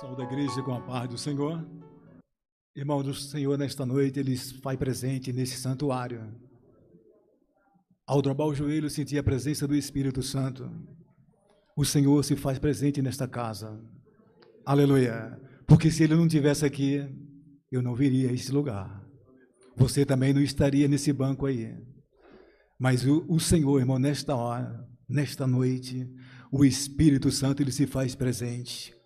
Saúde a igreja com a paz do Senhor. Irmão do Senhor, nesta noite, Ele faz presente nesse santuário. Ao dobrar o joelho, sentir a presença do Espírito Santo. O Senhor se faz presente nesta casa. Aleluia. Porque se Ele não estivesse aqui, eu não viria a esse lugar. Você também não estaria nesse banco aí. Mas o, o Senhor, irmão, nesta hora, nesta noite, o Espírito Santo, Ele se faz presente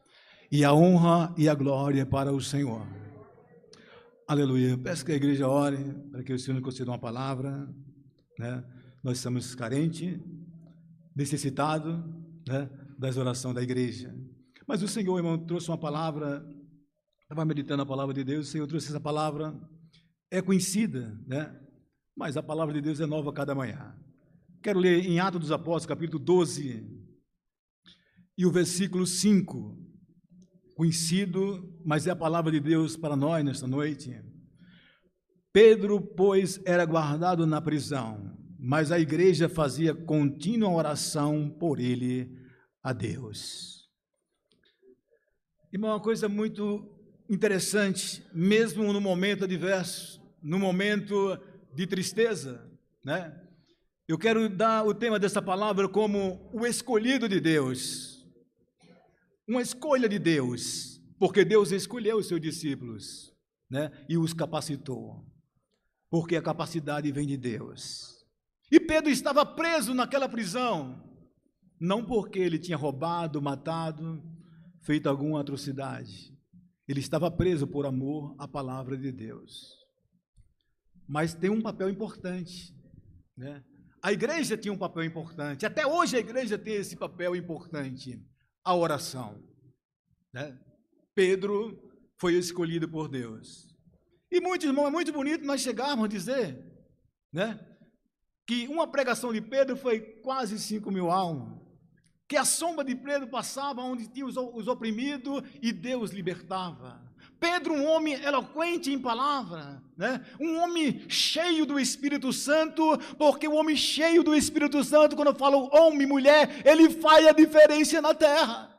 e a honra e a glória para o Senhor. Aleluia. Peço que a igreja ore para que o Senhor nos conceda uma palavra. Né? Nós estamos carentes, necessitados né, das orações da igreja. Mas o Senhor, irmão, trouxe uma palavra, estava meditando a palavra de Deus, o Senhor trouxe essa palavra, é conhecida, né? mas a palavra de Deus é nova cada manhã. Quero ler em Atos dos Apóstolos, capítulo 12, e o versículo 5 conhecido, mas é a palavra de Deus para nós nesta noite. Pedro, pois, era guardado na prisão, mas a igreja fazia contínua oração por ele a Deus. E uma coisa muito interessante, mesmo no momento adverso, no momento de tristeza, né? Eu quero dar o tema dessa palavra como o escolhido de Deus uma escolha de Deus, porque Deus escolheu os seus discípulos né, e os capacitou, porque a capacidade vem de Deus. E Pedro estava preso naquela prisão, não porque ele tinha roubado, matado, feito alguma atrocidade. Ele estava preso por amor à palavra de Deus. Mas tem um papel importante, né? A igreja tinha um papel importante, até hoje a igreja tem esse papel importante a oração. Né? Pedro foi escolhido por Deus. E muito, irmão, é muito bonito nós chegarmos a dizer né, que uma pregação de Pedro foi quase 5 mil almas. Que a sombra de Pedro passava onde tinha os, os oprimidos e Deus libertava. Pedro, um homem eloquente em palavra, né? um homem cheio do Espírito Santo, porque o homem cheio do Espírito Santo, quando eu falo homem mulher, ele faz a diferença na terra.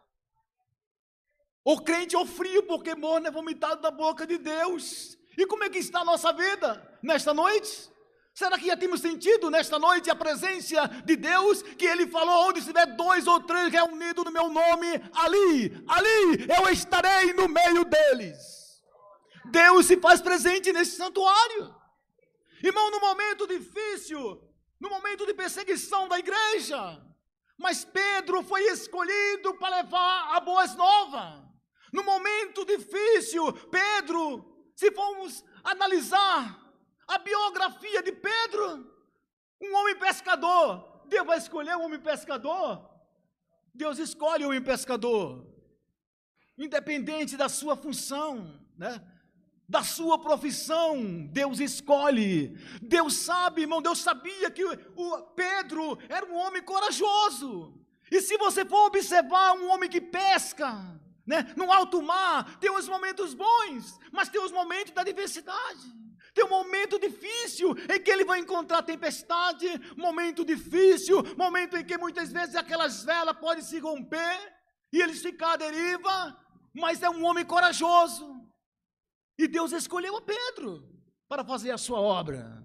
O crente é o frio, porque morno é vomitado da boca de Deus. E como é que está a nossa vida nesta noite? Será que já temos sentido nesta noite a presença de Deus? Que Ele falou: onde estiver dois ou três reunidos no meu nome, ali, ali eu estarei no meio deles. Deus se faz presente nesse santuário. Irmão, no momento difícil, no momento de perseguição da igreja, mas Pedro foi escolhido para levar a boas novas. No momento difícil, Pedro, se formos analisar a biografia de Pedro, um homem pescador. Deus vai escolher um homem pescador? Deus escolhe um homem pescador. Independente da sua função, né? Da sua profissão, Deus escolhe. Deus sabe, irmão, Deus sabia que o Pedro era um homem corajoso. E se você for observar um homem que pesca, né, no alto mar, tem os momentos bons, mas tem os momentos da diversidade. Tem um momento difícil em que ele vai encontrar tempestade, momento difícil, momento em que muitas vezes aquelas velas podem se romper e eles ficar à deriva, mas é um homem corajoso. E Deus escolheu a Pedro para fazer a sua obra.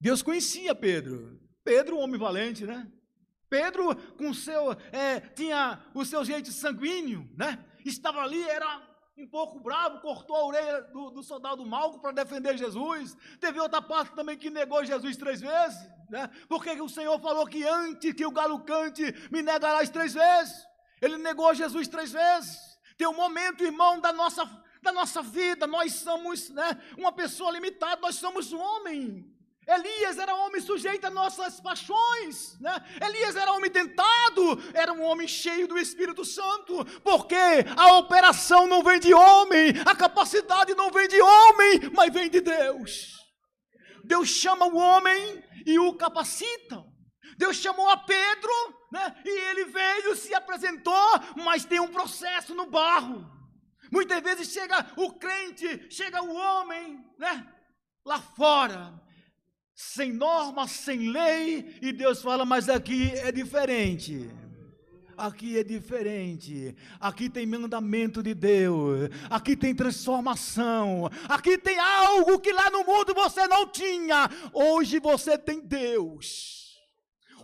Deus conhecia Pedro. Pedro, um homem valente, né? Pedro, com seu, é, tinha o seu jeito sanguíneo, né? Estava ali, era um pouco bravo, cortou a orelha do, do soldado Malco para defender Jesus. Teve outra parte também que negou Jesus três vezes, né? Porque o Senhor falou que antes que o galo cante, me negarás três vezes. Ele negou Jesus três vezes. Tem um momento, irmão, da nossa, da nossa vida, nós somos né, uma pessoa limitada, nós somos um homem. Elias era homem sujeito a nossas paixões, né? Elias era homem tentado, era um homem cheio do Espírito Santo, porque a operação não vem de homem, a capacidade não vem de homem, mas vem de Deus. Deus chama o homem e o capacita. Deus chamou a Pedro, né? E ele veio, se apresentou, mas tem um processo no barro. Muitas vezes chega o crente, chega o homem, né? Lá fora, sem norma, sem lei, e Deus fala, mas aqui é diferente. Aqui é diferente. Aqui tem mandamento de Deus. Aqui tem transformação. Aqui tem algo que lá no mundo você não tinha. Hoje você tem Deus.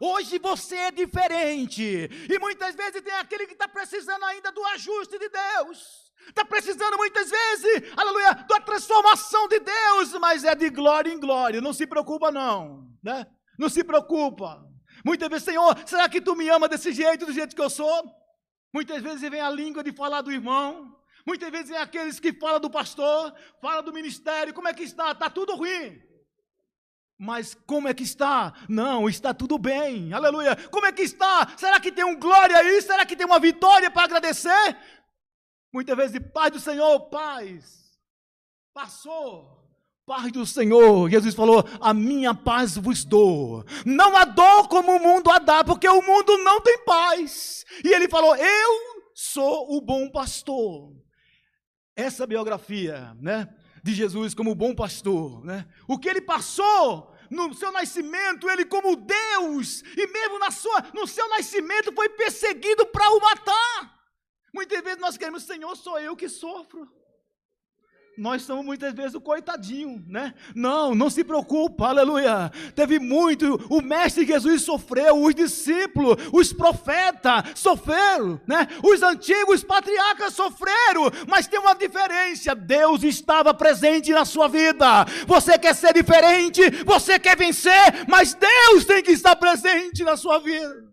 Hoje você é diferente. E muitas vezes tem aquele que está precisando ainda do ajuste de Deus. Está precisando muitas vezes, aleluia, da transformação de Deus, mas é de glória em glória. Não se preocupa, não. Né? Não se preocupa. Muitas vezes, Senhor, será que tu me ama desse jeito, do jeito que eu sou? Muitas vezes vem a língua de falar do irmão. Muitas vezes vem aqueles que falam do pastor, fala do ministério. Como é que está? Está tudo ruim. Mas como é que está? Não, está tudo bem. Aleluia. Como é que está? Será que tem um glória aí? Será que tem uma vitória para agradecer? Muitas vezes, Pai do Senhor, paz. Passou. Paz do Senhor. Jesus falou: A minha paz vos dou. Não a dou como o mundo a dá, porque o mundo não tem paz. E ele falou: Eu sou o bom pastor. Essa biografia, né? de Jesus como bom pastor, né? O que ele passou no seu nascimento, ele como Deus, e mesmo na sua, no seu nascimento foi perseguido para o matar. Muitas vezes nós queremos, Senhor, sou eu que sofro nós somos muitas vezes o coitadinho, né? Não, não se preocupa, aleluia. Teve muito, o mestre Jesus sofreu, os discípulos, os profetas sofreram, né? Os antigos patriarcas sofreram, mas tem uma diferença: Deus estava presente na sua vida. Você quer ser diferente, você quer vencer, mas Deus tem que estar presente na sua vida.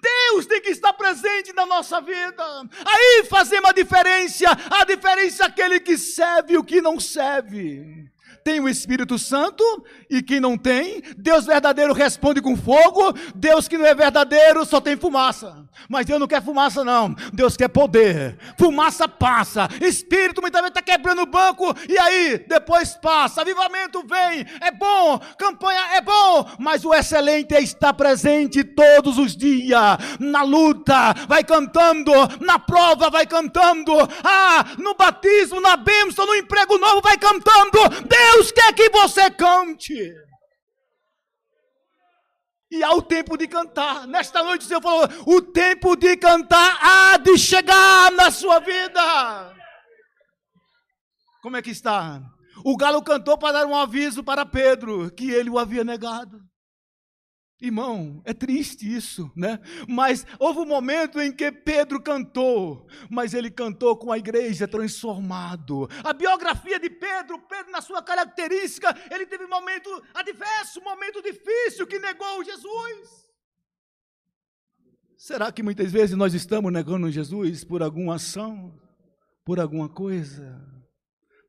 Deus tem que estar presente na nossa vida. Aí fazemos a diferença. A diferença é aquele que serve e o que não serve tem o Espírito Santo e quem não tem, Deus verdadeiro responde com fogo, Deus que não é verdadeiro só tem fumaça. Mas Deus não quer fumaça, não. Deus quer poder. Fumaça passa. Espírito muitas vezes está quebrando o banco e aí depois passa. Avivamento vem, é bom. Campanha é bom. Mas o excelente é estar presente todos os dias. Na luta, vai cantando. Na prova, vai cantando. Ah, no batismo, na bênção, no emprego novo, vai cantando. Deus quer que você cante. E há o tempo de cantar. Nesta noite o Senhor falou: o tempo de cantar há de chegar na sua vida. Como é que está? O galo cantou para dar um aviso para Pedro que ele o havia negado. Irmão, é triste isso, né? Mas houve um momento em que Pedro cantou, mas ele cantou com a igreja transformado. A biografia de Pedro, Pedro na sua característica, ele teve um momento adverso, um momento difícil que negou Jesus. Será que muitas vezes nós estamos negando Jesus por alguma ação, por alguma coisa?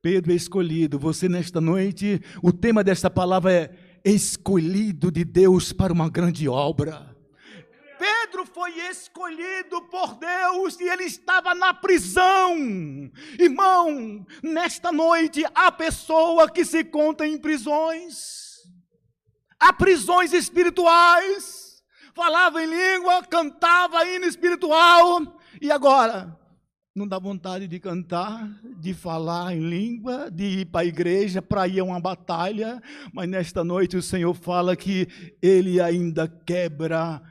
Pedro é escolhido. Você nesta noite, o tema desta palavra é escolhido de Deus para uma grande obra. Pedro foi escolhido por Deus e ele estava na prisão. Irmão, nesta noite há pessoa que se conta em prisões. Há prisões espirituais. Falava em língua, cantava hino espiritual. E agora não dá vontade de cantar, de falar em língua, de ir para a igreja para ir a uma batalha, mas nesta noite o Senhor fala que Ele ainda quebra,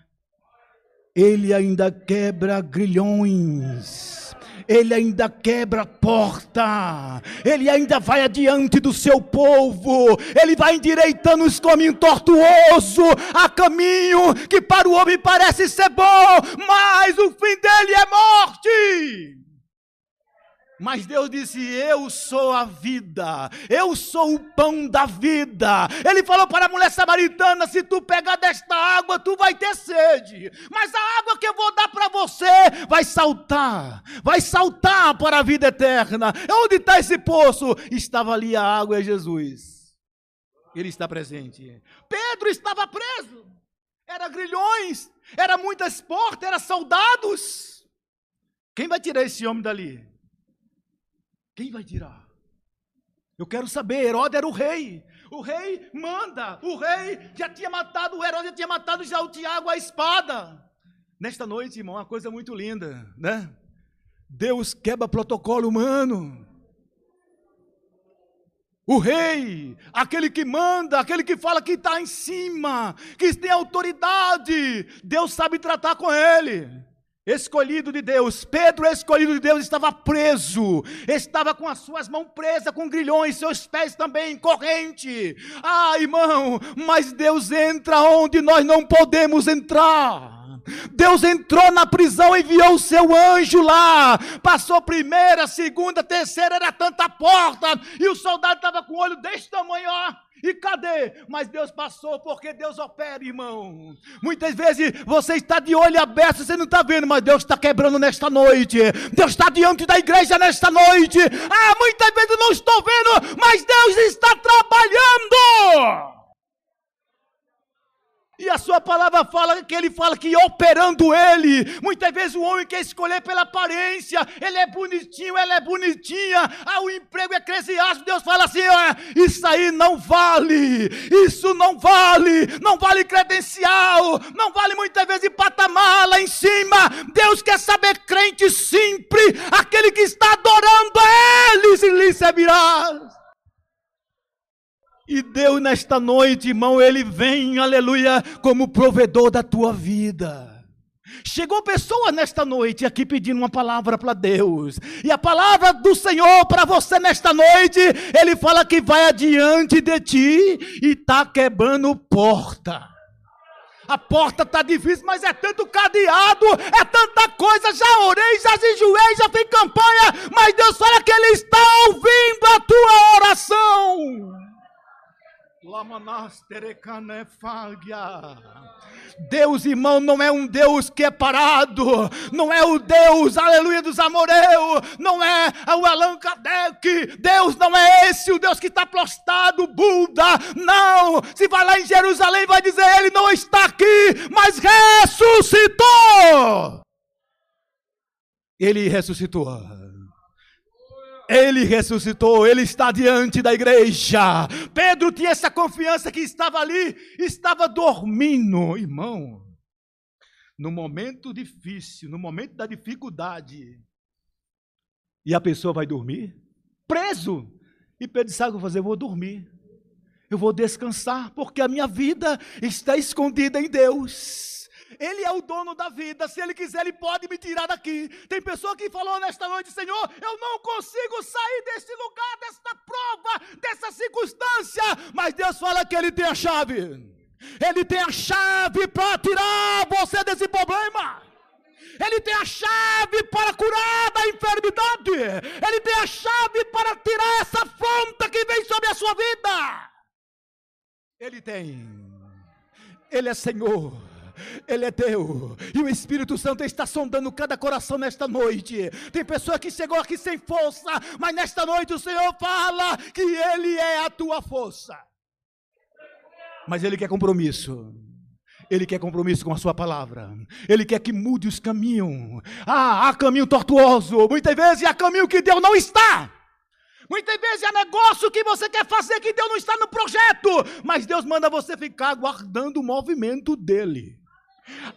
Ele ainda quebra grilhões. Ele ainda quebra porta, Ele ainda vai adiante do seu povo, Ele vai endireitando os caminhos tortuosos, a caminho que para o homem parece ser bom, mas o fim dele é morte. Mas Deus disse: Eu sou a vida, eu sou o pão da vida. Ele falou para a mulher samaritana: Se tu pegar desta água, tu vai ter sede. Mas a água que eu vou dar para você vai saltar, vai saltar para a vida eterna. Onde está esse poço? Estava ali a água, é Jesus. Ele está presente. Pedro estava preso, era grilhões, era muitas portas, era soldados. Quem vai tirar esse homem dali? Quem vai tirar? Eu quero saber, Herodes era o rei. O rei manda. O rei já tinha matado, o Herodes já tinha matado já o Tiago a espada. Nesta noite, irmão, uma coisa muito linda, né? Deus quebra protocolo humano. O rei, aquele que manda, aquele que fala que está em cima, que tem autoridade, Deus sabe tratar com ele. Escolhido de Deus. Pedro, escolhido de Deus, estava preso, estava com as suas mãos presas com grilhões, seus pés também corrente. Ah, irmão, mas Deus entra onde nós não podemos entrar. Deus entrou na prisão, enviou o seu anjo lá. Passou primeira, segunda, terceira, era tanta porta. E o soldado estava com o olho desse tamanho, ó. E cadê? Mas Deus passou, porque Deus opera, irmão. Muitas vezes você está de olho aberto, você não está vendo, mas Deus está quebrando nesta noite. Deus está diante da igreja nesta noite. Ah, muitas vezes não estou vendo, mas Deus está trabalhando. E a sua palavra fala que ele fala que operando ele, muitas vezes o homem quer escolher pela aparência, ele é bonitinho, ela é bonitinha, ah, o emprego eclesiástico, Deus fala assim: ah, isso aí não vale, isso não vale, não vale credencial, não vale muitas vezes patamar lá em cima. Deus quer saber crente simples, aquele que está adorando a ele, se lhe servirá. E Deus, nesta noite, irmão, Ele vem, aleluia, como provedor da tua vida. Chegou pessoa nesta noite aqui pedindo uma palavra para Deus. E a palavra do Senhor para você nesta noite, Ele fala que vai adiante de ti e está quebrando porta. A porta está difícil, mas é tanto cadeado, é tanta coisa. Já orei, já enjoei, já fiz campanha, mas Deus fala que Ele está ouvindo a tua oração. Deus, irmão, não é um Deus que é parado, não é o Deus, aleluia, dos Amoreu, não é o Allan Kardec, Deus não é esse, o Deus que está prostrado, Buda, não, se vai lá em Jerusalém, vai dizer, ele não está aqui, mas ressuscitou, ele ressuscitou, ele ressuscitou, ele está diante da igreja. Pedro tinha essa confiança que estava ali, estava dormindo, irmão. No momento difícil, no momento da dificuldade, e a pessoa vai dormir preso. E Pedro sabe o que eu vou fazer? Eu vou dormir. Eu vou descansar, porque a minha vida está escondida em Deus. Ele é o dono da vida. Se Ele quiser, Ele pode me tirar daqui. Tem pessoa que falou nesta noite: Senhor, eu não consigo sair desse lugar, desta prova, dessa circunstância. Mas Deus fala que Ele tem a chave. Ele tem a chave para tirar você desse problema. Ele tem a chave para curar da enfermidade. Ele tem a chave para tirar essa afronta que vem sobre a sua vida. Ele tem. Ele é Senhor. Ele é Deus. E o Espírito Santo está sondando cada coração nesta noite. Tem pessoa que chegou aqui sem força, mas nesta noite o Senhor fala que Ele é a tua força. Mas Ele quer compromisso. Ele quer compromisso com a sua palavra. Ele quer que mude os caminhos. Ah, há caminho tortuoso. Muitas vezes há caminho que Deus não está. Muitas vezes é negócio que você quer fazer que Deus não está no projeto. Mas Deus manda você ficar aguardando o movimento dele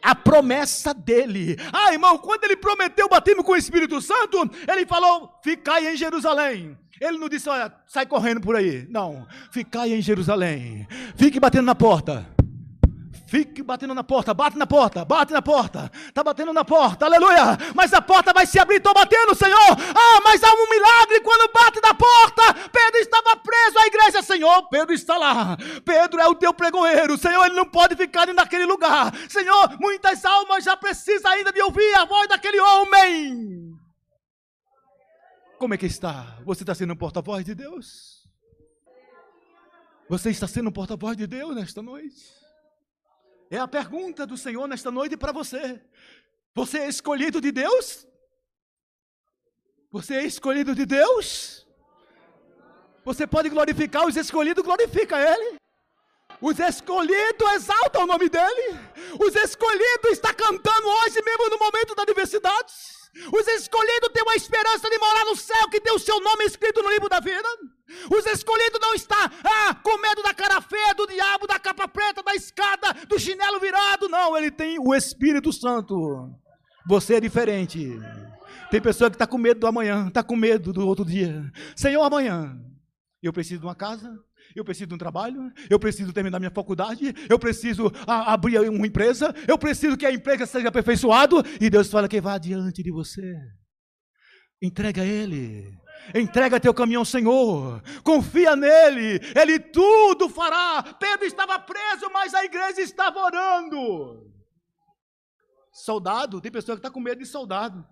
a promessa dele. Ah, irmão, quando ele prometeu batismo com o Espírito Santo, ele falou: ficai em Jerusalém. Ele não disse, olha, sai correndo por aí. Não, ficai em Jerusalém. Fique batendo na porta. Fique batendo na porta, bate na porta, bate na porta, está batendo na porta, aleluia. Mas a porta vai se abrir, estou batendo, Senhor. Ah, mas há um milagre quando bate na porta. Pedro estava preso à igreja, Senhor. Pedro está lá. Pedro é o teu pregoeiro, Senhor. Ele não pode ficar naquele lugar, Senhor. Muitas almas já precisam ainda de ouvir a voz daquele homem. Como é que está? Você está sendo um porta-voz de Deus? Você está sendo um porta-voz de Deus nesta noite? É a pergunta do Senhor nesta noite para você. Você é escolhido de Deus? Você é escolhido de Deus? Você pode glorificar os escolhidos, glorifica Ele. Os escolhidos exaltam o nome dEle. Os escolhidos está cantando hoje mesmo no momento da diversidade. Os escolhidos têm uma esperança de morar no céu, que tem o seu nome escrito no livro da vida. Os escolhidos não estão ah, com medo da cara feia, do diabo, da capa preta, da escada, do chinelo virado. Não, ele tem o Espírito Santo. Você é diferente. Tem pessoa que está com medo do amanhã, está com medo do outro dia. Senhor, amanhã eu preciso de uma casa, Eu preciso de um trabalho, eu preciso terminar minha faculdade, eu preciso a, abrir uma empresa, eu preciso que a empresa seja aperfeiçoado, e Deus fala que vá adiante de você. Entrega a Ele. Entrega teu caminho ao Senhor. Confia nele. Ele tudo fará. Pedro estava preso, mas a igreja estava orando. Soldado, tem pessoa que está com medo de soldado.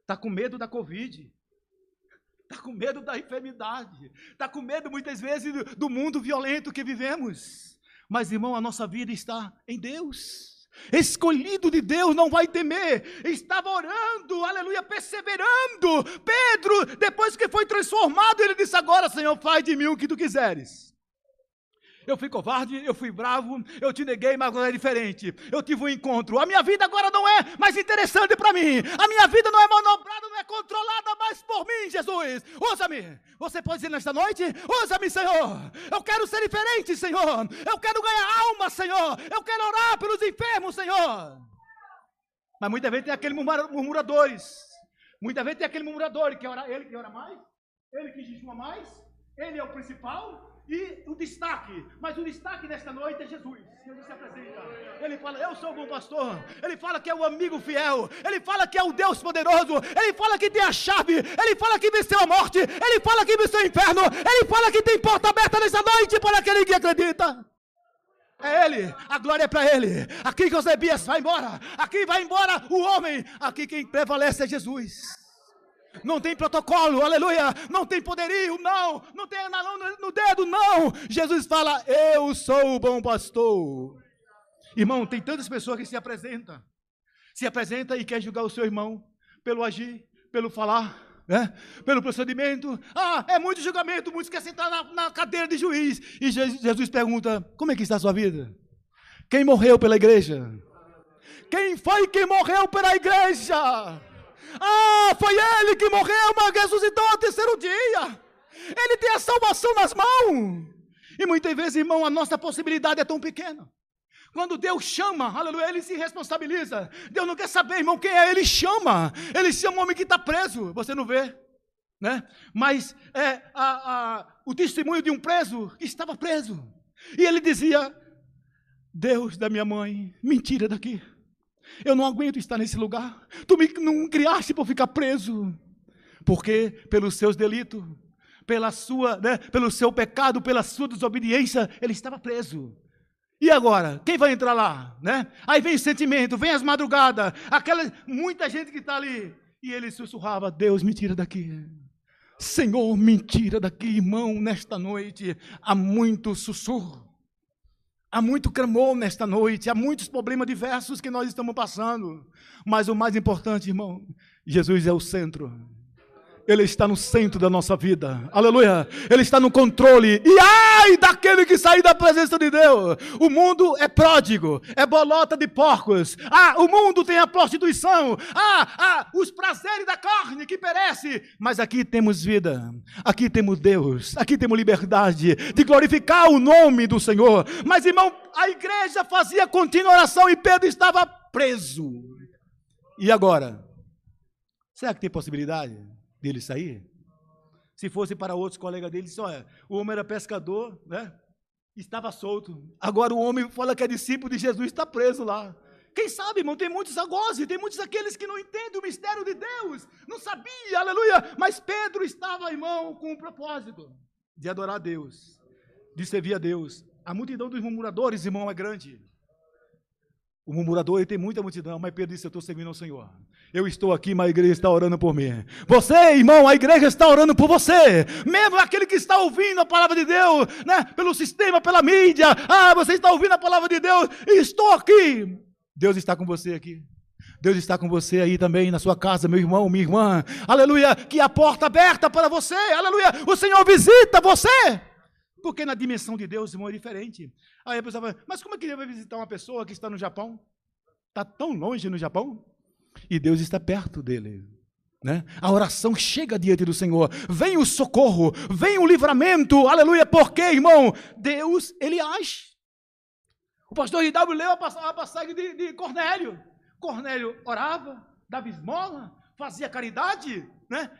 Está com medo da Covid. Está com medo da enfermidade. Está com medo, muitas vezes, do mundo violento que vivemos. Mas, irmão, a nossa vida está em Deus. Escolhido de Deus não vai temer, estava orando, aleluia, perseverando. Pedro, depois que foi transformado, ele disse: Agora, Senhor, faz de mim o que tu quiseres. Eu fui covarde, eu fui bravo, eu te neguei, mas agora é diferente. Eu tive um encontro. A minha vida agora não é mais interessante para mim. A minha vida não é manobrada, não é controlada mais por mim, Jesus. Usa-me. Você pode dizer nesta noite: Usa-me, Senhor. Eu quero ser diferente, Senhor. Eu quero ganhar alma, Senhor. Eu quero orar pelos enfermos, Senhor. Mas muitas vezes tem aqueles murmuradores. Muitas vezes tem aquele murmurador que ora, ele que ora mais, ele que jejuma mais, ele é o principal, e o destaque, mas o destaque desta noite é Jesus. Jesus se apresenta. Ele fala: Eu sou o bom pastor. Ele fala que é o amigo fiel. Ele fala que é o Deus poderoso. Ele fala que tem a chave. Ele fala que venceu a morte. Ele fala que venceu o inferno. Ele fala que tem porta aberta nesta noite para aquele que acredita. É Ele, a glória é para Ele. Aqui que Osebias vai embora. Aqui vai embora o homem. Aqui quem prevalece é Jesus não tem protocolo, aleluia, não tem poderio, não, não tem anão no dedo, não. Jesus fala: Eu sou o bom pastor. Irmão, tem tantas pessoas que se apresentam, se apresenta e quer julgar o seu irmão pelo agir, pelo falar, né? pelo procedimento. Ah, é muito julgamento, muitos querem sentar na, na cadeira de juiz. E Jesus pergunta: Como é que está a sua vida? Quem morreu pela igreja? Quem foi que morreu pela igreja? Ah, foi ele que morreu, mas ressuscitou ao terceiro dia. Ele tem a salvação nas mãos. E muitas vezes, irmão, a nossa possibilidade é tão pequena. Quando Deus chama, aleluia, ele se responsabiliza. Deus não quer saber, irmão, quem é, ele chama. Ele chama o homem que está preso. Você não vê? Né? Mas é, a, a, o testemunho de um preso que estava preso. E ele dizia: Deus da minha mãe, mentira daqui. Eu não aguento estar nesse lugar. Tu me não criaste para ficar preso. Porque pelos seus delitos, pela sua, né, pelo seu pecado, pela sua desobediência, ele estava preso. E agora, quem vai entrar lá, né? Aí vem o sentimento, vem as madrugadas, aquela muita gente que está ali, e ele sussurrava: Deus me tira daqui. Senhor, me tira daqui, irmão, nesta noite há muito sussurro. Há muito clamor nesta noite, há muitos problemas diversos que nós estamos passando. Mas o mais importante, irmão, Jesus é o centro. Ele está no centro da nossa vida. Aleluia. Ele está no controle. E ai daquele que sair da presença de Deus. O mundo é pródigo, é bolota de porcos. Ah, o mundo tem a prostituição. Ah, ah, os prazeres da carne que perece. Mas aqui temos vida. Aqui temos Deus. Aqui temos liberdade de glorificar o nome do Senhor. Mas irmão, a igreja fazia contínua oração e Pedro estava preso. E agora? Será que tem possibilidade? Dele sair? Se fosse para outros colegas dele, disse, olha, o homem era pescador, né? Estava solto. Agora o homem fala que é discípulo de Jesus, está preso lá. Quem sabe, irmão, tem muitos agora, tem muitos aqueles que não entendem o mistério de Deus, não sabia, aleluia. Mas Pedro estava, irmão, com um propósito de adorar a Deus, de servir a Deus. A multidão dos murmuradores, irmão, é grande. O murmurador ele tem muita multidão, mas Pedro disse: Eu estou servindo ao Senhor. Eu estou aqui, mas a igreja está orando por mim. Você, irmão, a igreja está orando por você. Mesmo aquele que está ouvindo a palavra de Deus, né? Pelo sistema, pela mídia. Ah, você está ouvindo a palavra de Deus. Estou aqui. Deus está com você aqui. Deus está com você aí também na sua casa, meu irmão, minha irmã. Aleluia. Que a porta aberta para você. Aleluia. O Senhor visita você. Porque na dimensão de Deus, irmão, é diferente. Aí a pessoa fala, mas como é que ele vai visitar uma pessoa que está no Japão? Está tão longe no Japão? E Deus está perto dele. Né? A oração chega diante do Senhor. Vem o socorro, vem o livramento. Aleluia. Porque, irmão, Deus, ele age. O pastor W leu a passagem de, de Cornélio. Cornélio orava, dava esmola, fazia caridade, né?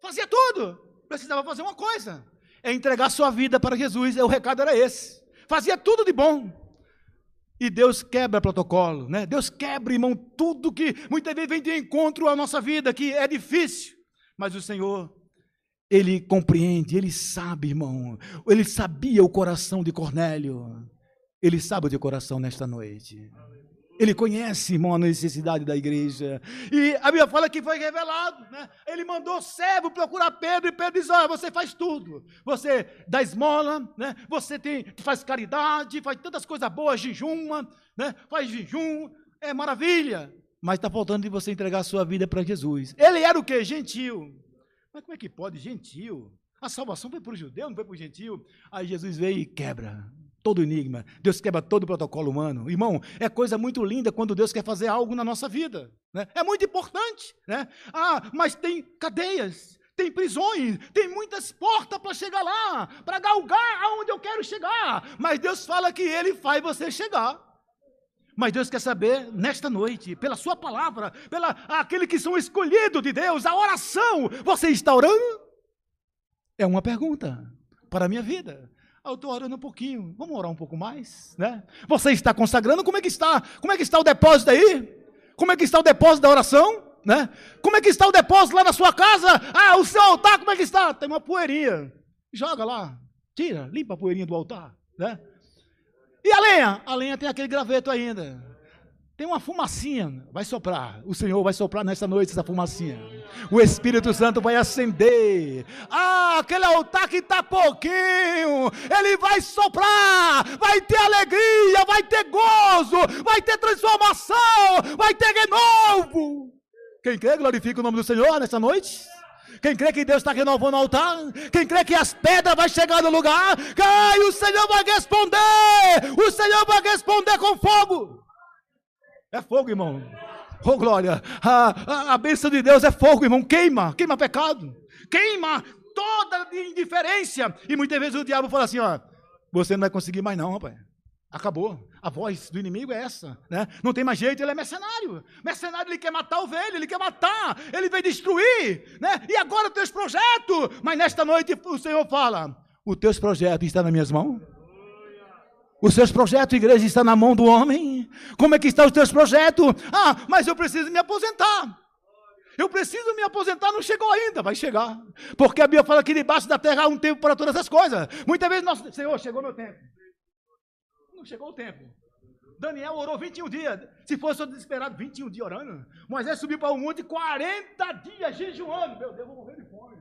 fazia tudo. Precisava fazer uma coisa é entregar sua vida para Jesus. O recado era esse. Fazia tudo de bom. E Deus quebra protocolo, né? Deus quebra, irmão, tudo que muitas vezes vem de encontro à nossa vida, que é difícil. Mas o Senhor, Ele compreende, Ele sabe, irmão. Ele sabia o coração de Cornélio. Ele sabe o de coração nesta noite. Ele conhece, irmão, a necessidade da igreja. E a Bíblia fala que foi revelado. Né? Ele mandou servo procurar Pedro e Pedro diz: Olha, você faz tudo. Você dá esmola, né? você tem, faz caridade, faz tantas coisas boas, jejuma, né? faz jejum, é maravilha. Mas está faltando de você entregar a sua vida para Jesus. Ele era o quê? Gentil. Mas como é que pode? Gentil. A salvação foi para o judeu, não foi para o gentil. Aí Jesus veio e quebra todo enigma. Deus quebra todo o protocolo humano. Irmão, é coisa muito linda quando Deus quer fazer algo na nossa vida. Né? É muito importante. Né? Ah, mas tem cadeias, tem prisões, tem muitas portas para chegar lá, para galgar aonde eu quero chegar. Mas Deus fala que Ele faz você chegar. Mas Deus quer saber nesta noite, pela Sua palavra, pela aquele que são escolhidos de Deus, a oração. Você está orando? É uma pergunta para a minha vida. Eu estou orando um pouquinho. Vamos orar um pouco mais, né? Você está consagrando? Como é que está? Como é que está o depósito aí? Como é que está o depósito da oração? Né? Como é que está o depósito lá na sua casa? Ah, o seu altar, como é que está? Tem uma poeirinha. Joga lá. Tira, limpa a poeirinha do altar, né? E a lenha? A lenha tem aquele graveto ainda. Tem uma fumacinha, vai soprar. O Senhor vai soprar nessa noite essa fumacinha. O Espírito Santo vai acender. Ah, aquele altar que está pouquinho, ele vai soprar. Vai ter alegria, vai ter gozo, vai ter transformação, vai ter renovo. Quem crê, glorifica o nome do Senhor nessa noite. Quem crê que Deus está renovando o altar? Quem crê que as pedras vão chegar no lugar? Cai, o Senhor vai responder. O Senhor vai responder com fogo. É fogo, irmão. Oh, glória. A, a, a bênção de Deus é fogo, irmão. Queima, queima pecado. Queima toda indiferença. E muitas vezes o diabo fala assim: ó, você não vai conseguir mais, não, rapaz. Acabou. A voz do inimigo é essa, né? Não tem mais jeito, ele é mercenário. Mercenário, ele quer matar a ovelha, ele quer matar, ele vem destruir, né? E agora os teus projetos. Mas nesta noite o Senhor fala: os teus projetos estão nas minhas mãos. Os seus projetos, igreja, estão na mão do homem? Como é que estão os teus projetos? Ah, mas eu preciso me aposentar. Eu preciso me aposentar, não chegou ainda, vai chegar. Porque a Bíblia fala que debaixo da terra há um tempo para todas as coisas. Muitas vezes nós, Senhor, chegou meu tempo. Não chegou o tempo. Daniel orou 21 dias. Se fosse desesperado, 21 dias orando. Moisés subiu para o monte 40 dias jejuando. Meu Deus, vou morrer de fome.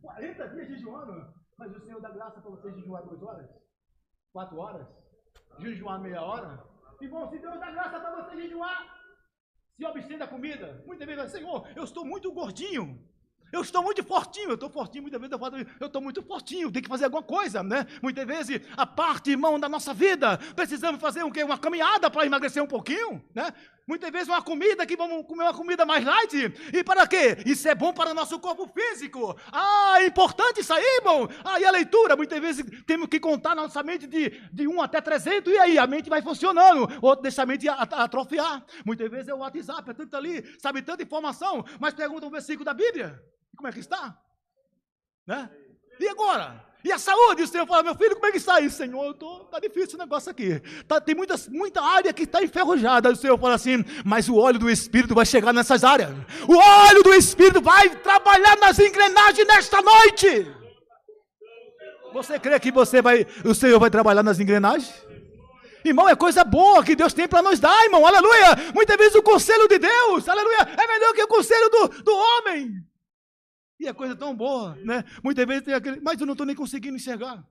40 dias jejuando. Mas o Senhor dá graça para você jejuar duas horas? Quatro horas? Jejuar meia hora. Irmão, se Deus dá graça para você jejuar, se abstém da comida. Muitas vezes, Senhor, eu estou muito gordinho. Eu estou muito fortinho, eu estou fortinho, muitas vezes eu falo, eu estou muito fortinho, tem que fazer alguma coisa, né? Muitas vezes, a parte, irmão, da nossa vida, precisamos fazer um? Uma caminhada para emagrecer um pouquinho, né? Muitas vezes uma comida que vamos comer uma comida mais light. E para quê? Isso é bom para o nosso corpo físico. Ah, é importante isso aí, irmão. Ah, a leitura? Muitas vezes temos que contar nossa mente de, de 1 até 300 e aí a mente vai funcionando. Outro deixa a mente atrofiar. Muitas vezes é o WhatsApp, é tanto ali, sabe, tanta informação, mas pergunta um versículo da Bíblia. Como é que está? Né? E agora? E a saúde? O Senhor fala, meu filho, como é que está aí, Senhor? Está difícil o negócio aqui. Tá, tem muita, muita área que está enferrujada. O Senhor fala assim, mas o óleo do Espírito vai chegar nessas áreas. O óleo do Espírito vai trabalhar nas engrenagens nesta noite. Você crê que você vai, o Senhor vai trabalhar nas engrenagens? Irmão, é coisa boa que Deus tem para nos dar, irmão. Aleluia. Muitas vezes o conselho de Deus, aleluia, é melhor que o conselho do, do homem. E a coisa tão boa, né? Muitas vezes tem aquele, mas eu não estou nem conseguindo enxergar.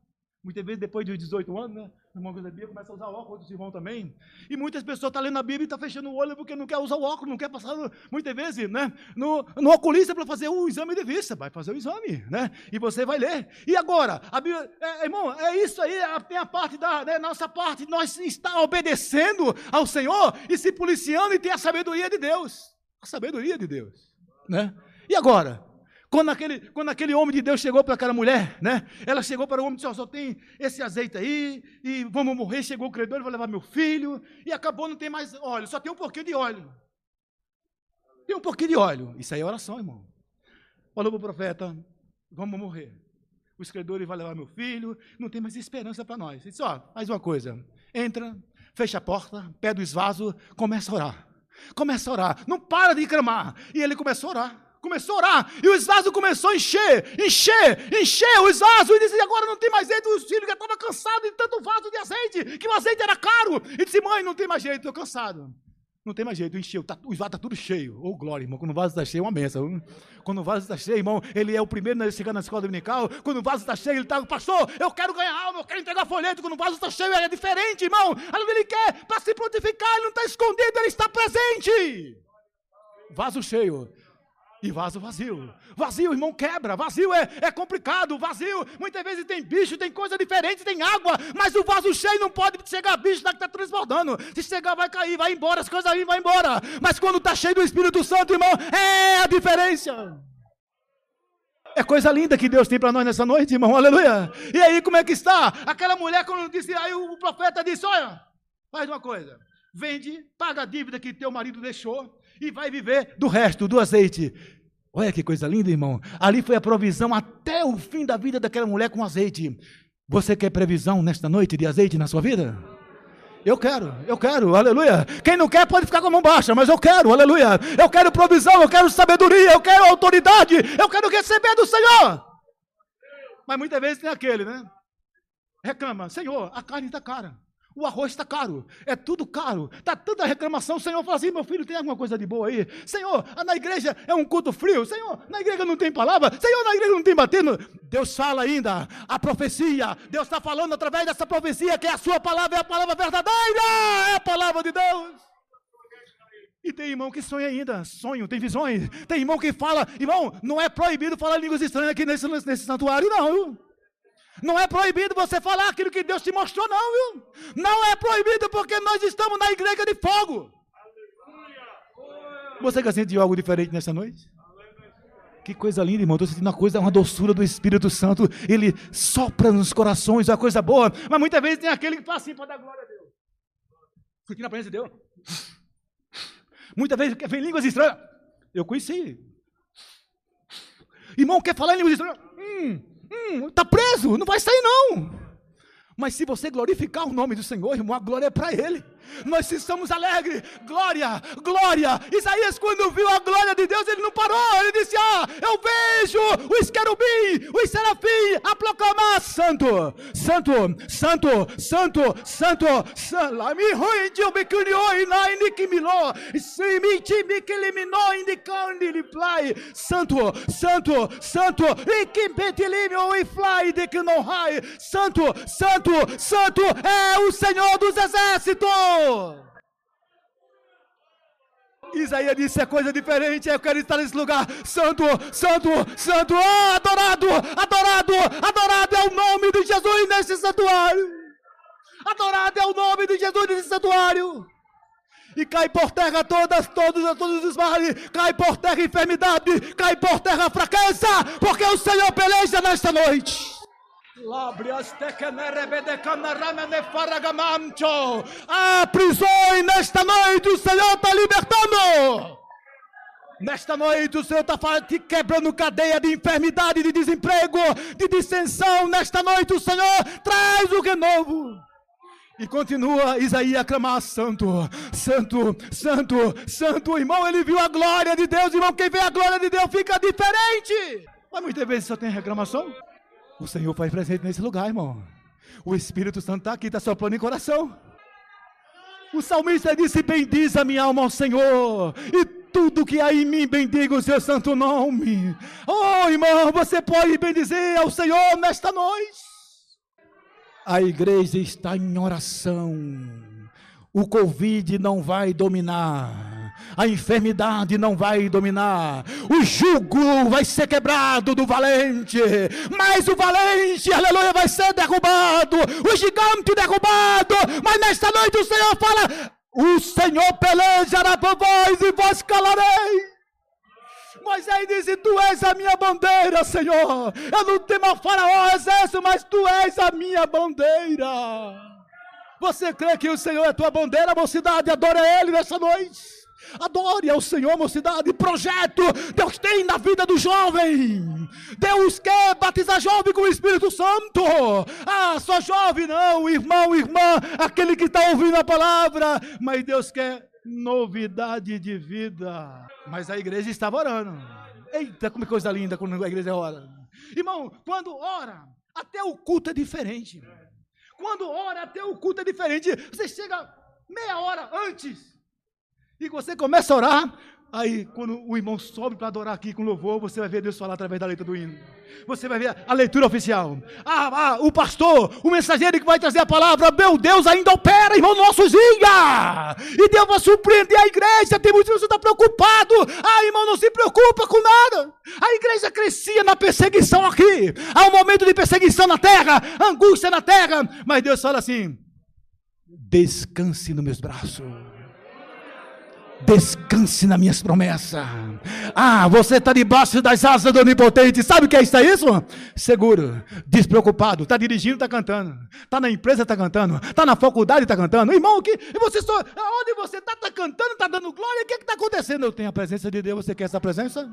Muitas vezes, depois dos 18 anos, né? O irmão da Bíblia começa a usar óculos, outros irmãos também. E muitas pessoas estão tá lendo a Bíblia e estão tá fechando o olho porque não quer usar o óculos, não quer passar, muitas vezes, né? No, no oculista para fazer o exame de vista. Vai fazer o exame, né? E você vai ler. E agora? A Bíblia, é, irmão, é isso aí, tem a parte da né, nossa parte, nós está obedecendo ao Senhor e se policiando e tem a sabedoria de Deus. A sabedoria de Deus, né? E agora? Quando aquele, quando aquele homem de Deus chegou para aquela mulher, né? Ela chegou para o homem e disse: oh, só tem esse azeite aí, e vamos morrer. Chegou o credor, vai levar meu filho, e acabou, não tem mais óleo, só tem um pouquinho de óleo. Tem um pouquinho de óleo. Isso aí é oração, irmão. Falou para o profeta: vamos morrer. os credores vão levar meu filho, não tem mais esperança para nós. Ele disse, ó, faz uma coisa, entra, fecha a porta, pede o esvaso, começa a orar. Começa a orar, não para de clamar. E ele começou a orar começou a orar, e o esvaso começou a encher, encher, encher o esvaso, e disse, agora não tem mais jeito, o filho já estava cansado de tanto vaso de azeite, que o azeite era caro, e disse, mãe, não tem mais jeito, estou cansado. Não tem mais jeito, encheu, tá, o vaso está tudo cheio. Ô, oh, glória, irmão, quando o vaso está cheio é uma benção. Quando o vaso está cheio, irmão, ele é o primeiro a chegar na escola dominical. Quando o vaso está cheio, ele está, pastor, eu quero ganhar alma, eu quero entregar folheto. Quando o vaso está cheio, ele é diferente, irmão. Ele quer para se prontificar, ele não está escondido, ele está presente. Vaso cheio e vaso vazio. Vazio, irmão, quebra. Vazio é, é complicado. Vazio, muitas vezes tem bicho, tem coisa diferente, tem água. Mas o vaso cheio não pode chegar bicho lá que está transbordando. Se chegar, vai cair, vai embora, as coisas aí vão embora. Mas quando está cheio do Espírito Santo, irmão, é a diferença. É coisa linda que Deus tem para nós nessa noite, irmão. Aleluia. E aí, como é que está? Aquela mulher, quando disse, aí o profeta disse: Olha, faz uma coisa. Vende, paga a dívida que teu marido deixou e vai viver do resto, do azeite. Olha que coisa linda, irmão. Ali foi a provisão até o fim da vida daquela mulher com azeite. Você quer previsão nesta noite de azeite na sua vida? Eu quero, eu quero, aleluia. Quem não quer pode ficar com a mão baixa, mas eu quero, aleluia. Eu quero provisão, eu quero sabedoria, eu quero autoridade, eu quero receber do Senhor. Mas muitas vezes tem aquele, né? Reclama, Senhor, a carne está cara. O arroz está caro, é tudo caro, está tanta reclamação. O Senhor fala assim: meu filho, tem alguma coisa de boa aí? Senhor, na igreja é um culto frio. Senhor, na igreja não tem palavra. Senhor, na igreja não tem batendo. Deus fala ainda, a profecia. Deus está falando através dessa profecia que é a sua palavra, é a palavra verdadeira, é a palavra de Deus. E tem irmão que sonha ainda, sonho, tem visões. Tem irmão que fala, irmão, não é proibido falar línguas estranhas aqui nesse, nesse santuário, não. Não é proibido você falar aquilo que Deus te mostrou, não, viu? Não é proibido porque nós estamos na igreja de fogo. Você quer sentir algo diferente nessa noite? Que coisa linda, irmão. Estou sentindo uma coisa, uma doçura do Espírito Santo. Ele sopra nos corações, é uma coisa boa. Mas muitas vezes tem aquele que faz assim para dar glória a Deus. Fique na presença de Deus. Muitas vezes vem línguas estranhas. Eu conheci. Irmão, quer falar em línguas estranhas? Hum, Hum, está preso, não vai sair não. Mas se você glorificar o nome do Senhor, irmão, a glória é para Ele nós estamos alegres, glória, glória. Isaías, quando viu a glória de Deus, ele não parou, ele disse: Ah, eu vejo os querubim, os serafim a proclamar: Santo, Santo, Santo, Santo, Santo, Salami Roidio Becunio Inaini Kimilo, Simiti Mikilimino Indicandi Liplai, Santo, Santo, Santo, e Fly de Kinohai, Santo, Santo, Santo é o Senhor dos Exércitos. Isaías disse: é coisa diferente, eu quero estar nesse lugar. Santo, santo, santo, oh, adorado, adorado, adorado é o nome de Jesus nesse santuário. Adorado é o nome de Jesus nesse santuário. E cai por terra todas, todos, todos os males, cai por terra enfermidade, cai por terra fraqueza, porque o Senhor peleja nesta noite. Ah, prisões nesta noite o Senhor está libertando. Nesta noite o Senhor está quebrando cadeia de enfermidade, de desemprego, de dissensão. Nesta noite o Senhor traz o renovo. E continua Isaías a clamar: Santo, Santo, Santo, Santo. Irmão, ele viu a glória de Deus. Irmão, quem vê a glória de Deus fica diferente. Mas muitas vezes só tem reclamação. O Senhor faz presente nesse lugar, irmão. O Espírito Santo está aqui, está soprando em coração. O salmista disse: Bendiz a minha alma ao Senhor, e tudo que há em mim bendiga o seu santo nome. Oh, irmão, você pode bendizer ao Senhor nesta noite. A igreja está em oração. O Covid não vai dominar a enfermidade não vai dominar, o jugo vai ser quebrado do valente, mas o valente, aleluia, vai ser derrubado, o gigante derrubado, mas nesta noite o Senhor fala: o Senhor pelejará por vós e vós calareis. Moisés disse: Tu és a minha bandeira, Senhor. Eu não temo a faraó, exército, mas tu és a minha bandeira. Você crê que o Senhor é tua bandeira, mocidade? Adora Ele nessa noite. Adore ao Senhor, mocidade. Projeto Deus tem na vida do jovem. Deus quer batizar jovem com o Espírito Santo. Ah, só jovem não, irmão, irmã, aquele que está ouvindo a palavra. Mas Deus quer novidade de vida. Mas a igreja estava orando. Eita, como é coisa linda quando a igreja ora. Irmão, quando ora, até o culto é diferente. Quando ora, até o culto é diferente. Você chega meia hora antes e você começa a orar, aí quando o irmão sobe para adorar aqui com louvor, você vai ver Deus falar através da letra do hino. Você vai ver a leitura oficial. Ah, ah, o pastor, o mensageiro que vai trazer a palavra, meu Deus, ainda opera, irmão, nosso dia. E Deus vai surpreender a igreja. Tem muitos que você está preocupado. Ah, irmão, não se preocupa com nada. A igreja crescia na perseguição aqui. Há um momento de perseguição na terra, angústia na terra. Mas Deus fala assim: descanse nos meus braços. Descanse nas minhas promessas. Ah, você está debaixo das asas do Onipotente. Sabe o que é isso? É isso? Seguro, despreocupado. Está dirigindo, está cantando. Está na empresa, está cantando. Está na faculdade, está cantando. Irmão, que, você só, onde você está, está cantando, está dando glória. O que está acontecendo? Eu tenho a presença de Deus. Você quer essa presença?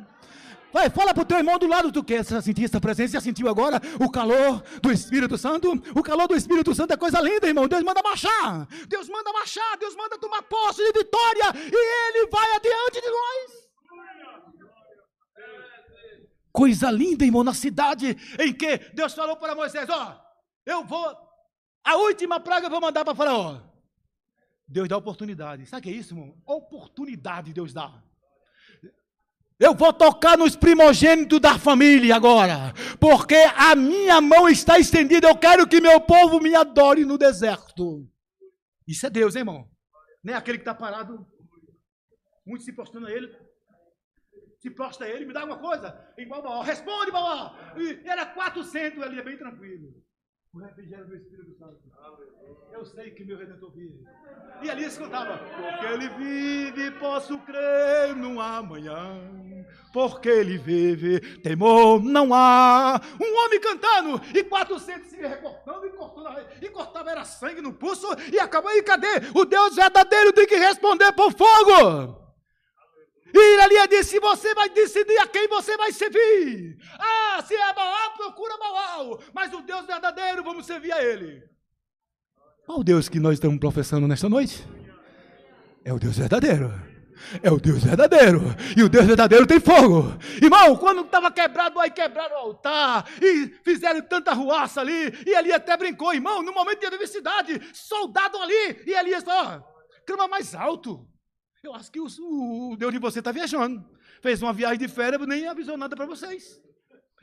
Vai, fala para o teu irmão do lado, tu quer sentir essa presença? Já sentiu agora o calor do Espírito Santo? O calor do Espírito Santo é coisa linda, irmão. Deus manda marchar. Deus manda marchar. Deus manda tomar posse de vitória. E Ele vai adiante de nós. Coisa linda, irmão, na cidade em que Deus falou para Moisés: Ó, eu vou, a última praga eu vou mandar para Faraó. Deus dá oportunidade. Sabe o que é isso, irmão? Oportunidade Deus dá. Eu vou tocar nos primogênitos da família agora, porque a minha mão está estendida. Eu quero que meu povo me adore no deserto. Isso é Deus, hein, irmão? Nem é aquele que está parado, muito se postando a ele, se posta a ele, me dá uma coisa, igual Baal, responde. E era 400, ele é bem tranquilo. O refrigério do Espírito Santo. Eu sei que meu Redentor vive. E ali escutava, porque ele vive, posso crer no amanhã. Porque ele vive, temor não há. Um homem cantando e 400 se recortando e cortando, e cortava era sangue no pulso e acabou. E cadê? O Deus verdadeiro tem que responder por fogo. E ali disse: Você vai decidir a quem você vai servir. Ah, se é Baal, procura Baal. Mas o Deus verdadeiro, vamos servir a Ele. Qual Deus que nós estamos professando nesta noite? É o Deus verdadeiro. É o Deus verdadeiro. E o Deus verdadeiro tem fogo. Irmão, quando estava quebrado, aí quebraram o altar. E fizeram tanta ruaça ali. E ali até brincou, irmão, no momento de adversidade, soldado ali. E ali só, clima mais alto. Eu acho que o, o Deus de você está viajando. Fez uma viagem de férias, nem avisou nada para vocês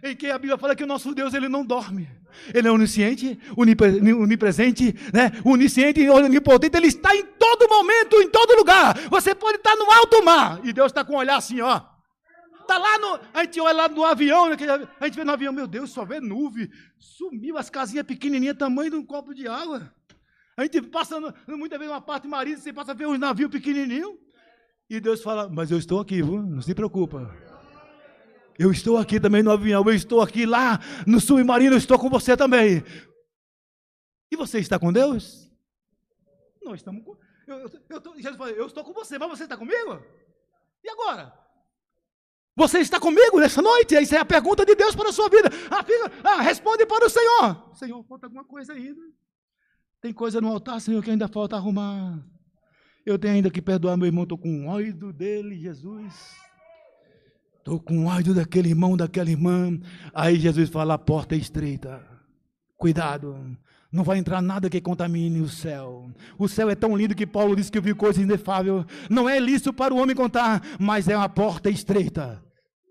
em que a Bíblia fala que o nosso Deus ele não dorme. Ele é onisciente, onipresente, né? onisciente, onipotente, ele está em todo momento, em todo lugar. Você pode estar no alto mar e Deus está com um olhar assim, ó. Está lá no. A gente olha lá no avião, né, a gente vê no avião, meu Deus, só vê nuvem. Sumiu as casinhas pequenininhas, tamanho de um copo de água. A gente passa muitas vezes uma parte marítima, você passa a ver uns navios pequenininhos. E Deus fala, mas eu estou aqui, viu? não se preocupa. Eu estou aqui também no avião, eu estou aqui lá no submarino, eu estou com você também. E você está com Deus? Nós estamos com. Eu, eu, eu, Jesus falou, eu estou com você, mas você está comigo? E agora? Você está comigo nessa noite? Essa é a pergunta de Deus para a sua vida. Ah, ah, responde para o Senhor. Senhor, falta alguma coisa ainda. Tem coisa no altar, Senhor, que ainda falta arrumar. Eu tenho ainda que perdoar meu irmão, estou com ódio dele, Jesus. Estou com ódio daquele irmão, daquela irmã. Aí Jesus fala: a porta é estreita. Cuidado. Não vai entrar nada que contamine o céu. O céu é tão lindo que Paulo disse que viu coisas inefáveis. Não é lícito para o homem contar, mas é uma porta estreita.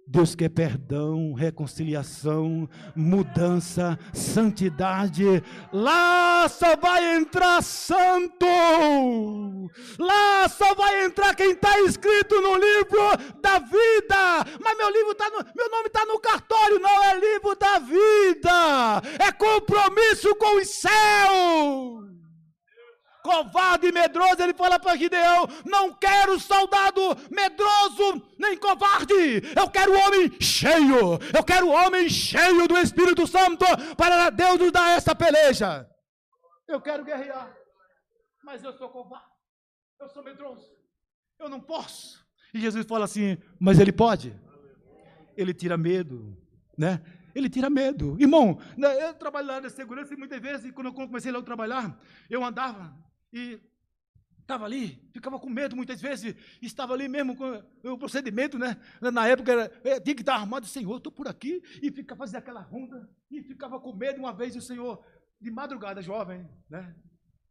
Deus quer perdão, reconciliação, mudança, santidade. Lá só vai entrar santo. Lá só vai entrar quem está escrito no livro da vida. Mas meu livro tá no, meu nome está no cartório, não é livro da vida. É compromisso com os céus covarde e medroso, ele fala para Gideão: Não quero soldado medroso nem covarde, eu quero homem cheio, eu quero homem cheio do Espírito Santo para Deus nos dar essa peleja. Eu quero guerrear, mas eu sou covarde, eu sou medroso. eu não posso. E Jesus fala assim, mas ele pode. Ele tira medo, né? Ele tira medo. Irmão, né, eu trabalho na segurança e muitas vezes, quando eu comecei a trabalhar, eu andava e estava ali, ficava com medo muitas vezes, estava ali mesmo com o procedimento, né? Na época era, é, tinha que estar armado, Senhor, estou por aqui, e ficava fazendo aquela ronda, e ficava com medo. Uma vez o Senhor, de madrugada, jovem, né?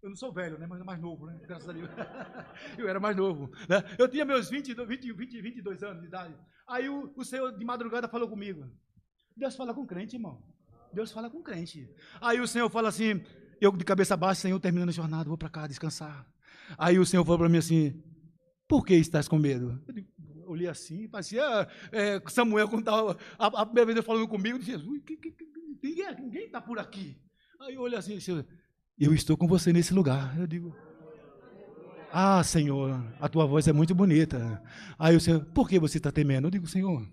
Eu não sou velho, né? Mas mais novo, né? Graças a Deus. eu era mais novo. Né? Eu tinha meus 20, 20, 20, 22 anos de idade. Aí o, o Senhor de madrugada falou comigo. Deus fala com crente, irmão. Deus fala com crente. Aí o Senhor fala assim, eu de cabeça baixa, Senhor, terminando a jornada, vou para cá descansar. Aí o Senhor falou para mim assim, por que estás com medo? Eu olhei assim, parecia é, Samuel quando estava a, a, primeira vez falando comigo, disse, Jesus, que, que, que, ninguém está por aqui. Aí eu olhei assim, Senhor, eu estou com você nesse lugar. Eu digo, ah, Senhor, a tua voz é muito bonita. Aí o Senhor, por que você está temendo? Eu digo, Senhor,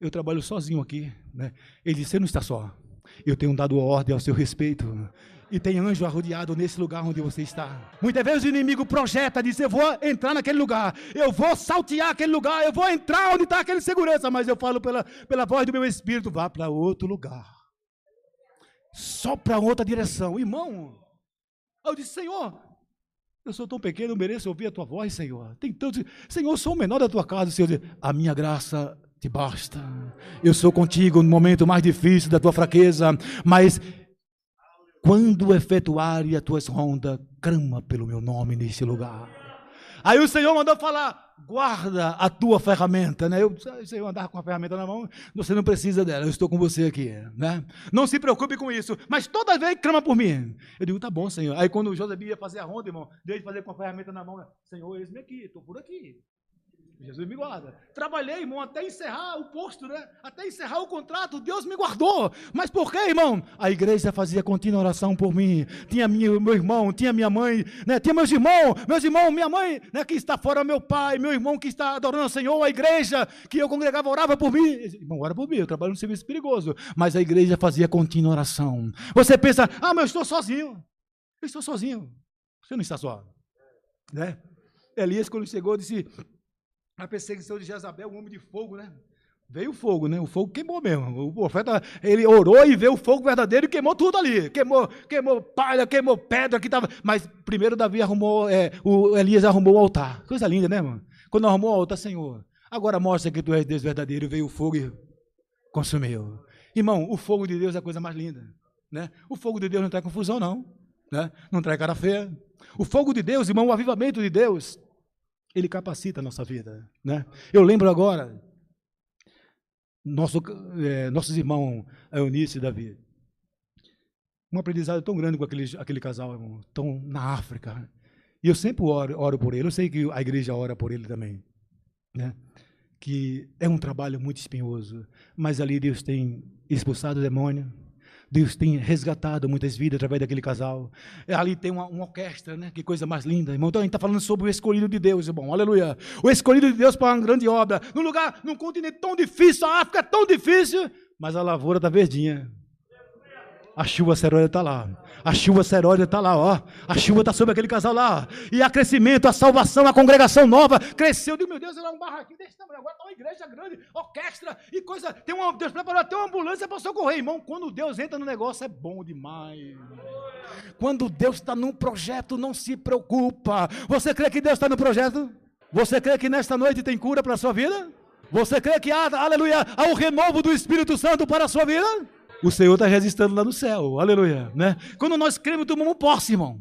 eu trabalho sozinho aqui. Né? Ele disse, você não está só. Eu tenho dado ordem ao seu respeito. E tem anjo arrodeado nesse lugar onde você está. Muitas vezes o inimigo projeta, diz: Eu vou entrar naquele lugar, eu vou saltear aquele lugar, eu vou entrar onde está aquele segurança. Mas eu falo pela, pela voz do meu espírito: vá para outro lugar só para outra direção. Irmão, eu disse, Senhor, eu sou tão pequeno, mereço ouvir a tua voz, Senhor. Tem tanto, Senhor, eu sou o menor da tua casa, Senhor. A minha graça te basta. Eu sou contigo no momento mais difícil da tua fraqueza, mas quando efetuarem as tuas rondas, crama pelo meu nome nesse lugar. Aí o Senhor mandou falar: guarda a tua ferramenta, né? Eu, se eu andar com a ferramenta na mão, você não precisa dela, eu estou com você aqui, né? Não se preocupe com isso, mas toda vez clama por mim. Eu digo, tá bom, Senhor. Aí quando o José ia fazer a ronda, irmão, de fazer com a ferramenta na mão, Senhor, eis-me aqui, estou por aqui. Jesus me guarda. Trabalhei, irmão, até encerrar o posto, né? Até encerrar o contrato, Deus me guardou. Mas por quê, irmão? A igreja fazia contínua oração por mim. Tinha minha, meu irmão, tinha minha mãe, né? Tinha meus irmãos, meus irmãos, minha mãe, né? Que está fora, meu pai, meu irmão que está adorando o Senhor, a igreja que eu congregava orava por mim. Irmão, ora por mim, eu trabalho num serviço perigoso. Mas a igreja fazia contínua oração. Você pensa, ah, mas eu estou sozinho. Eu estou sozinho. Você não está só. Né? Elias, quando chegou, disse: a perseguição de Jezabel, um homem de fogo, né? Veio fogo, né? O fogo queimou mesmo. O profeta, ele orou e veio o fogo verdadeiro e queimou tudo ali. Queimou, queimou palha, queimou pedra que estava. Mas primeiro Davi arrumou, é, o Elias arrumou o altar. Coisa linda, né, mano? Quando arrumou o altar, Senhor, agora mostra que tu és Deus verdadeiro. Veio o fogo e consumiu. Irmão, o fogo de Deus é a coisa mais linda. Né? O fogo de Deus não traz confusão, não. Né? Não traz cara feia. O fogo de Deus, irmão, o avivamento de Deus, ele capacita a nossa vida. Né? Eu lembro agora, nosso, é, nossos irmãos Eunice e Davi. Um aprendizado tão grande com aquele, aquele casal, irmão, tão na África. E eu sempre oro, oro por ele. Eu sei que a igreja ora por ele também. Né? Que é um trabalho muito espinhoso. Mas ali Deus tem expulsado o demônio, Deus tem resgatado muitas vidas através daquele casal. Ali tem uma, uma orquestra, né? Que coisa mais linda, irmão. Então a gente está falando sobre o escolhido de Deus, irmão. Aleluia. O escolhido de Deus para uma grande obra. Num lugar, num continente tão difícil, a África é tão difícil, mas a lavoura está verdinha. A chuva serória está lá. A chuva serória está lá, ó. A chuva está sobre aquele casal lá. E há crescimento, a salvação, a congregação nova cresceu. Digo, meu Deus, era um barraquinho desse tamanho. Agora está uma igreja grande, orquestra e coisa. Tem uma, Deus preparou até uma ambulância para socorrer, irmão. Quando Deus entra no negócio é bom demais. Quando Deus está num projeto, não se preocupa. Você crê que Deus está no projeto? Você crê que nesta noite tem cura para a sua vida? Você crê que há, aleluia, há o renovo do Espírito Santo para a sua vida? O Senhor está resistindo lá no céu, aleluia, né? Quando nós cremos, tomamos posse, irmão,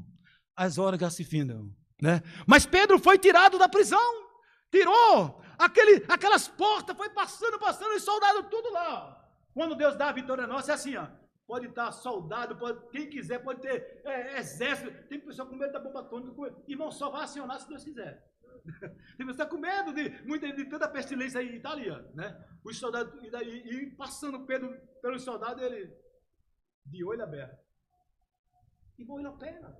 as horas já se findam, né? Mas Pedro foi tirado da prisão, tirou aquele, aquelas portas, foi passando, passando, e soldado tudo lá. Quando Deus dá a vitória nossa, é assim, ó. Pode estar soldado, pode, quem quiser, pode ter é, exército. Tem pessoa com medo da bomba atômica. Irmão, só vai acionar se Deus quiser. Tem pessoa com medo de, de, de tanta pestilência ó, né? Os soldados, e, daí, e passando Pedro pelos soldados, ele de olho aberto. E ele opera.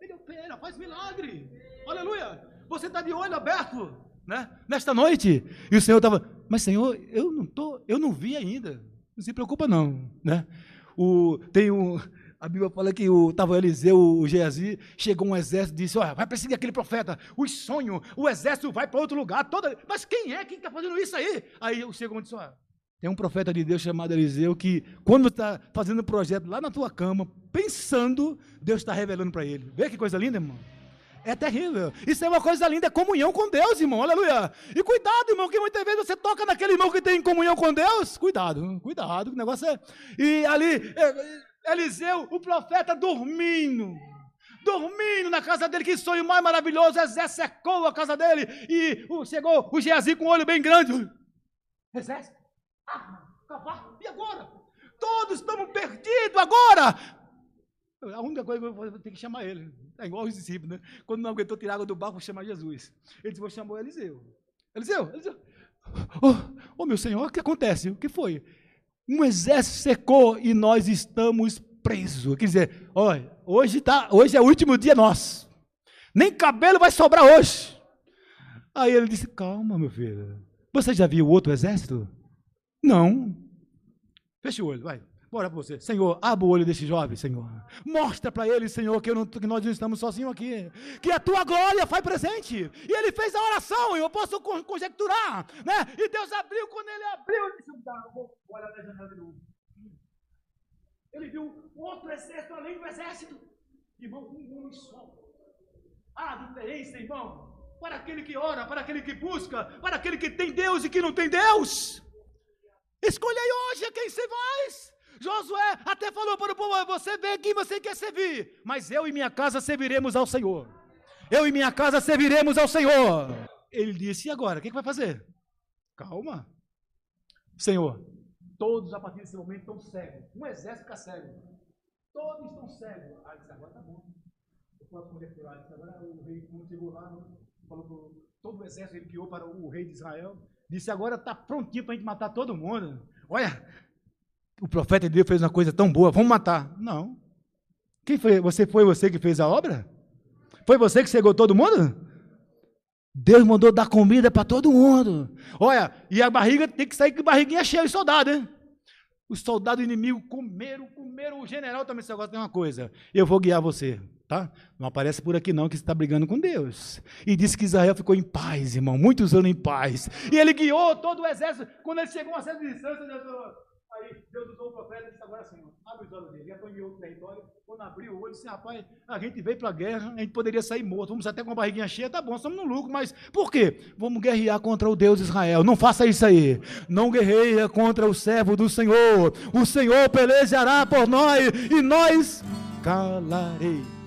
Ele opera, faz milagre. Aleluia. Você está de olho aberto, né? Nesta noite. E o Senhor estava, mas Senhor, eu não tô, eu não vi ainda. Não se preocupa não, né? O, tem um, A Bíblia fala que estava Eliseu, o Geazi, chegou um exército e disse: Olha, vai perseguir aquele profeta. Os sonhos, o exército vai para outro lugar. Toda... Mas quem é? Quem está fazendo isso aí? Aí o segundo disse: Olha, tem um profeta de Deus chamado Eliseu que, quando está fazendo um projeto lá na tua cama, pensando, Deus está revelando para ele. Vê que coisa linda, irmão. É terrível. Isso é uma coisa linda, é comunhão com Deus, irmão. Aleluia. E cuidado, irmão, que muitas vezes você toca naquele irmão que tem comunhão com Deus. Cuidado, cuidado, o negócio é. E ali, é, Eliseu, o profeta, dormindo. Dormindo na casa dele, que sonho mais maravilhoso. Exército secou a casa dele. E chegou o Geazi com o olho bem grande. Arma, cavalo, e agora? Todos estamos perdidos agora. A única coisa que eu vou ter que chamar ele. É igual os discípulos, né? Quando não aguentou tirar água do barco, vou chamar Jesus. Ele disse: Vou chamar Eliseu. Eliseu, Eliseu. Oh, oh, meu senhor, o que acontece? O que foi? Um exército secou e nós estamos presos. Quer dizer, olha, hoje, tá, hoje é o último dia nosso. Nem cabelo vai sobrar hoje. Aí ele disse: Calma, meu filho. Você já viu outro exército? Não. Feche o olho, vai. Bora para você. Senhor, abra o olho desse jovem, Senhor. Mostra para ele, Senhor, que, não, que, nós não estamos sozinhos aqui. Que a tua glória faz presente. E ele fez a oração, eu posso conjecturar. Né? E Deus abriu, quando ele abriu, ele disse, tá, vou olhar janela de novo. Ele viu outro exército além do exército. Irmão, um homem só. Há diferença, irmão. Para aquele que ora, para aquele que busca, para aquele que tem Deus e que não tem Deus. Escolhei hoje a quem você vai. Josué até falou para o povo: você vem aqui, você quer servir, mas eu e minha casa serviremos ao Senhor. Eu e minha casa serviremos ao Senhor. Ele disse: e agora? O que, vai fazer? Calma. Senhor, todos a partir desse momento estão cegos. Um exército fica cego. Todos estão cegos. Aí disse: agora está bom. Eu posso conectar. Agora o rei chegou lá, falou para todo o exército, ele guiou para o rei de Israel. Disse: agora está prontinho para a gente matar todo mundo. Olha, o profeta de Deus fez uma coisa tão boa, vamos matar. Não. Quem foi? Você foi você que fez a obra? Foi você que cegou todo mundo? Deus mandou dar comida para todo mundo. Olha, e a barriga tem que sair com barriguinha cheia de soldado, hein? Os soldados inimigos comeram, comeram. O general também se gosta de uma coisa. Eu vou guiar você, tá? Não aparece por aqui não que você está brigando com Deus. E disse que Israel ficou em paz, irmão, muitos anos em paz. E ele guiou todo o exército. Quando ele chegou a certa distância, Deus falou, Aí Deus usou o profeta e disse agora assim, abre os olhos dele. Foi em outro território. Quando abriu o olho, disse, rapaz, a gente veio para a guerra, a gente poderia sair morto. Vamos até com a barriguinha cheia, tá bom, estamos no lucro, mas por quê? Vamos guerrear contra o Deus de Israel. Não faça isso aí. Não guerreia contra o servo do Senhor. O Senhor pelejará por nós e nós calarei.